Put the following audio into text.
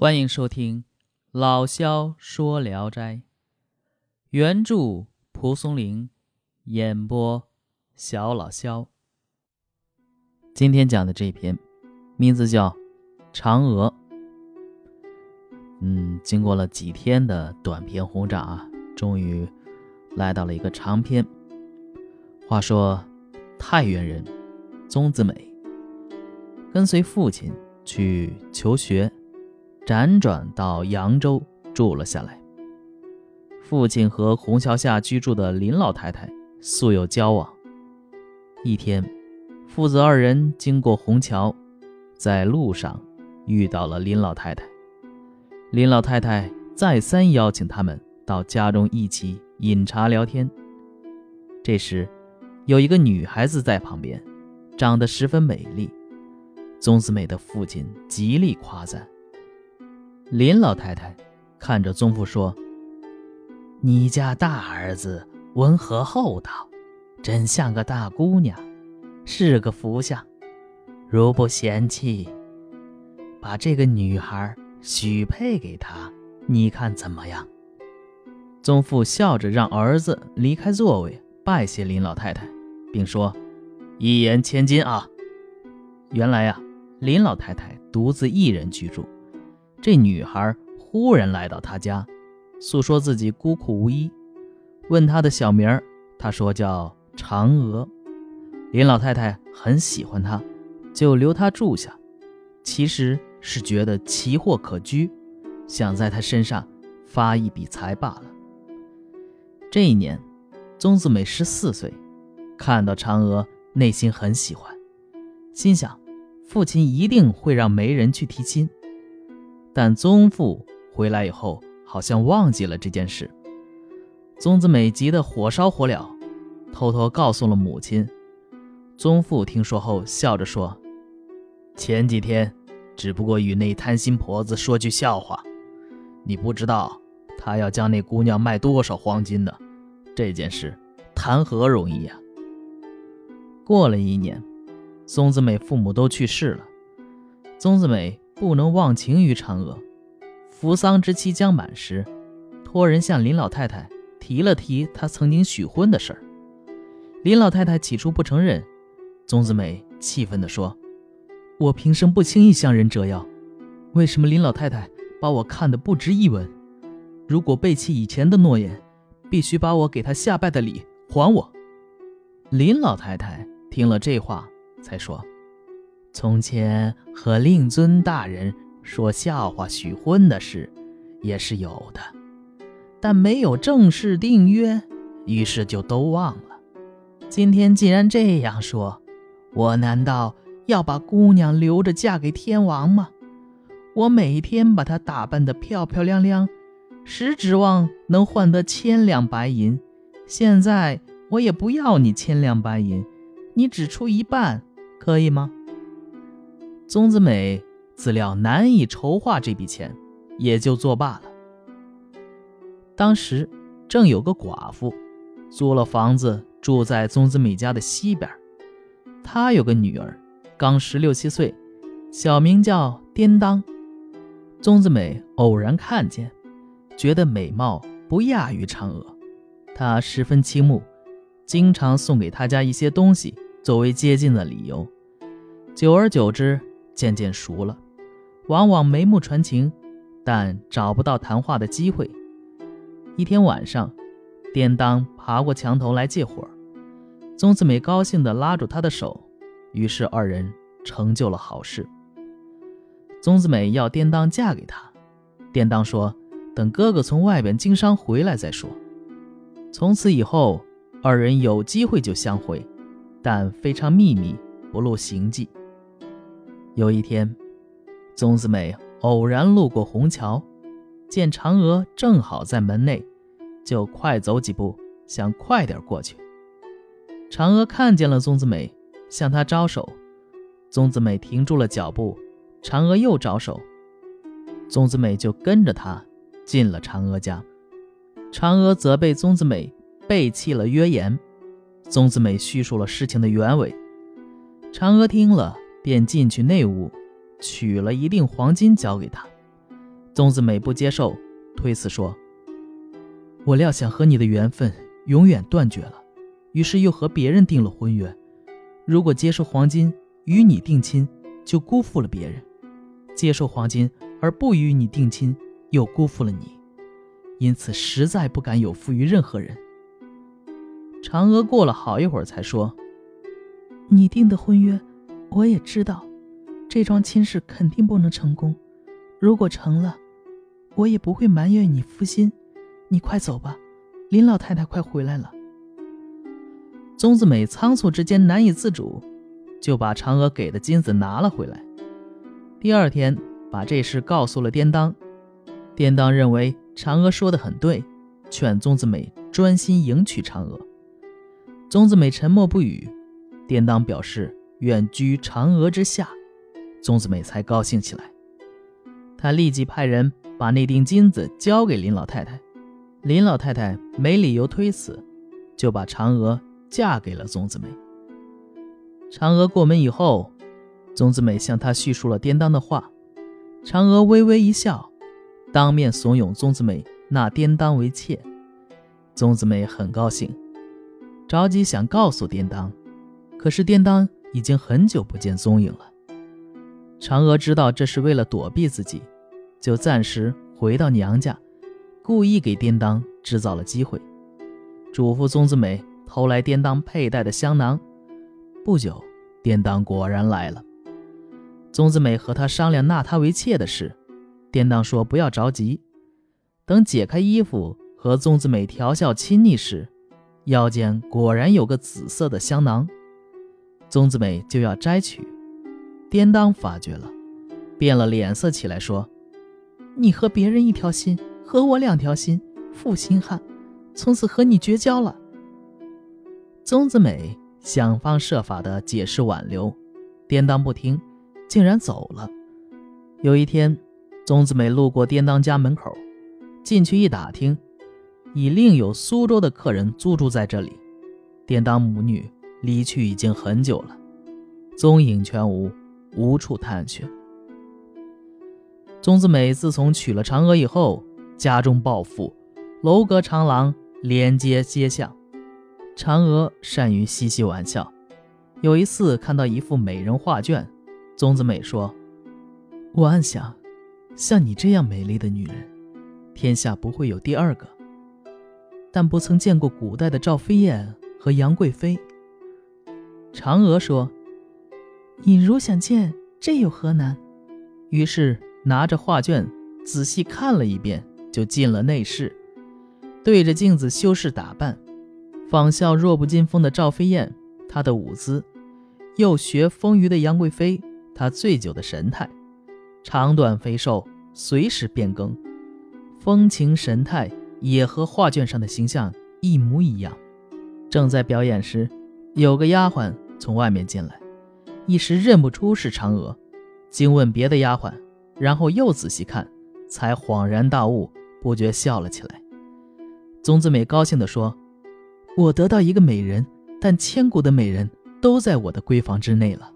欢迎收听《老萧说聊斋》，原著蒲松龄，演播小老萧。今天讲的这篇，名字叫《嫦娥》。嗯，经过了几天的短篇轰炸啊，终于来到了一个长篇。话说，太原人宗子美跟随父亲去求学。辗转到扬州住了下来。父亲和虹桥下居住的林老太太素有交往。一天，父子二人经过虹桥，在路上遇到了林老太太。林老太太再三邀请他们到家中一起饮茶聊天。这时，有一个女孩子在旁边，长得十分美丽。宗子美的父亲极力夸赞。林老太太看着宗父说：“你家大儿子温和厚道，真像个大姑娘，是个福相。如不嫌弃，把这个女孩许配给他，你看怎么样？”宗父笑着让儿子离开座位，拜谢林老太太，并说：“一言千金啊！”原来呀，林老太太独自一人居住。这女孩忽然来到他家，诉说自己孤苦无依，问她的小名儿。她说叫嫦娥。林老太太很喜欢她，就留她住下。其实是觉得奇货可居，想在她身上发一笔财罢了。这一年，宗子美十四岁，看到嫦娥，内心很喜欢，心想父亲一定会让媒人去提亲。但宗父回来以后，好像忘记了这件事。宗子美急得火烧火燎，偷偷告诉了母亲。宗父听说后，笑着说：“前几天只不过与那贪心婆子说句笑话，你不知道他要将那姑娘卖多少黄金呢？这件事谈何容易呀！”过了一年，宗子美父母都去世了，宗子美。不能忘情于嫦娥。扶丧之期将满时，托人向林老太太提了提他曾经许婚的事儿。林老太太起初不承认，宗子美气愤地说：“我平生不轻易向人折腰，为什么林老太太把我看得不值一文？如果背弃以前的诺言，必须把我给她下拜的礼还我。”林老太太听了这话，才说。从前和令尊大人说笑话许婚的事，也是有的，但没有正式订约，于是就都忘了。今天既然这样说，我难道要把姑娘留着嫁给天王吗？我每天把她打扮得漂漂亮亮，实指望能换得千两白银。现在我也不要你千两白银，你只出一半，可以吗？宗子美自料难以筹划这笔钱，也就作罢了。当时正有个寡妇租了房子住在宗子美家的西边，她有个女儿，刚十六七岁，小名叫颠当。宗子美偶然看见，觉得美貌不亚于嫦娥，她十分倾慕，经常送给他家一些东西作为接近的理由。久而久之。渐渐熟了，往往眉目传情，但找不到谈话的机会。一天晚上，颠当爬过墙头来借火，宗子美高兴地拉住他的手，于是二人成就了好事。宗子美要颠当嫁给他，颠当说：“等哥哥从外边经商回来再说。”从此以后，二人有机会就相会，但非常秘密，不露行迹。有一天，宗子美偶然路过虹桥，见嫦娥正好在门内，就快走几步，想快点过去。嫦娥看见了宗子美，向她招手，宗子美停住了脚步。嫦娥又招手，宗子美就跟着她进了嫦娥家。嫦娥责备宗子美背弃了约言，宗子美叙述了事情的原委。嫦娥听了。便进去内屋，取了一锭黄金交给他。宗子美不接受，推辞说：“我料想和你的缘分永远断绝了，于是又和别人订了婚约。如果接受黄金与你定亲，就辜负了别人；接受黄金而不与你定亲，又辜负了你。因此，实在不敢有负于任何人。”嫦娥过了好一会儿才说：“你定的婚约，我也知道。”这桩亲事肯定不能成功，如果成了，我也不会埋怨你负心。你快走吧，林老太太快回来了。宗子美仓促之间难以自主，就把嫦娥给的金子拿了回来。第二天，把这事告诉了颠当。颠当认为嫦娥说的很对，劝宗子美专心迎娶嫦娥。宗子美沉默不语。颠当表示远居嫦娥之下。宗子美才高兴起来，他立即派人把那锭金子交给林老太太。林老太太没理由推辞，就把嫦娥嫁给了宗子美。嫦娥过门以后，宗子美向她叙述了颠当的话，嫦娥微微一笑，当面怂恿宗子美纳颠当为妾。宗子美很高兴，着急想告诉颠当，可是颠当已经很久不见踪影了。嫦娥知道这是为了躲避自己，就暂时回到娘家，故意给颠当制造了机会，嘱咐宗子美偷来颠当佩戴的香囊。不久，颠当果然来了。宗子美和他商量纳他为妾的事，颠当说不要着急，等解开衣服和宗子美调笑亲昵时，腰间果然有个紫色的香囊，宗子美就要摘取。颠当发觉了，变了脸色起来，说：“你和别人一条心，和我两条心，负心汉，从此和你绝交了。”宗子美想方设法的解释挽留，颠当不听，竟然走了。有一天，宗子美路过颠当家门口，进去一打听，已另有苏州的客人租住在这里。颠当母女离去已经很久了，踪影全无。无处探寻。宗子美自从娶了嫦娥以后，家中暴富，楼阁长廊连接街巷。嫦娥善于嬉戏玩笑，有一次看到一幅美人画卷，宗子美说：“我暗想，像你这样美丽的女人，天下不会有第二个。但不曾见过古代的赵飞燕和杨贵妃。”嫦娥说。你如想见，这有何难？于是拿着画卷仔细看了一遍，就进了内室，对着镜子修饰打扮，仿效弱不禁风的赵飞燕，她的舞姿；又学丰腴的杨贵妃，她醉酒的神态，长短肥瘦随时变更，风情神态也和画卷上的形象一模一样。正在表演时，有个丫鬟从外面进来。一时认不出是嫦娥，惊问别的丫鬟，然后又仔细看，才恍然大悟，不觉笑了起来。宗子美高兴地说：“我得到一个美人，但千古的美人都在我的闺房之内了。”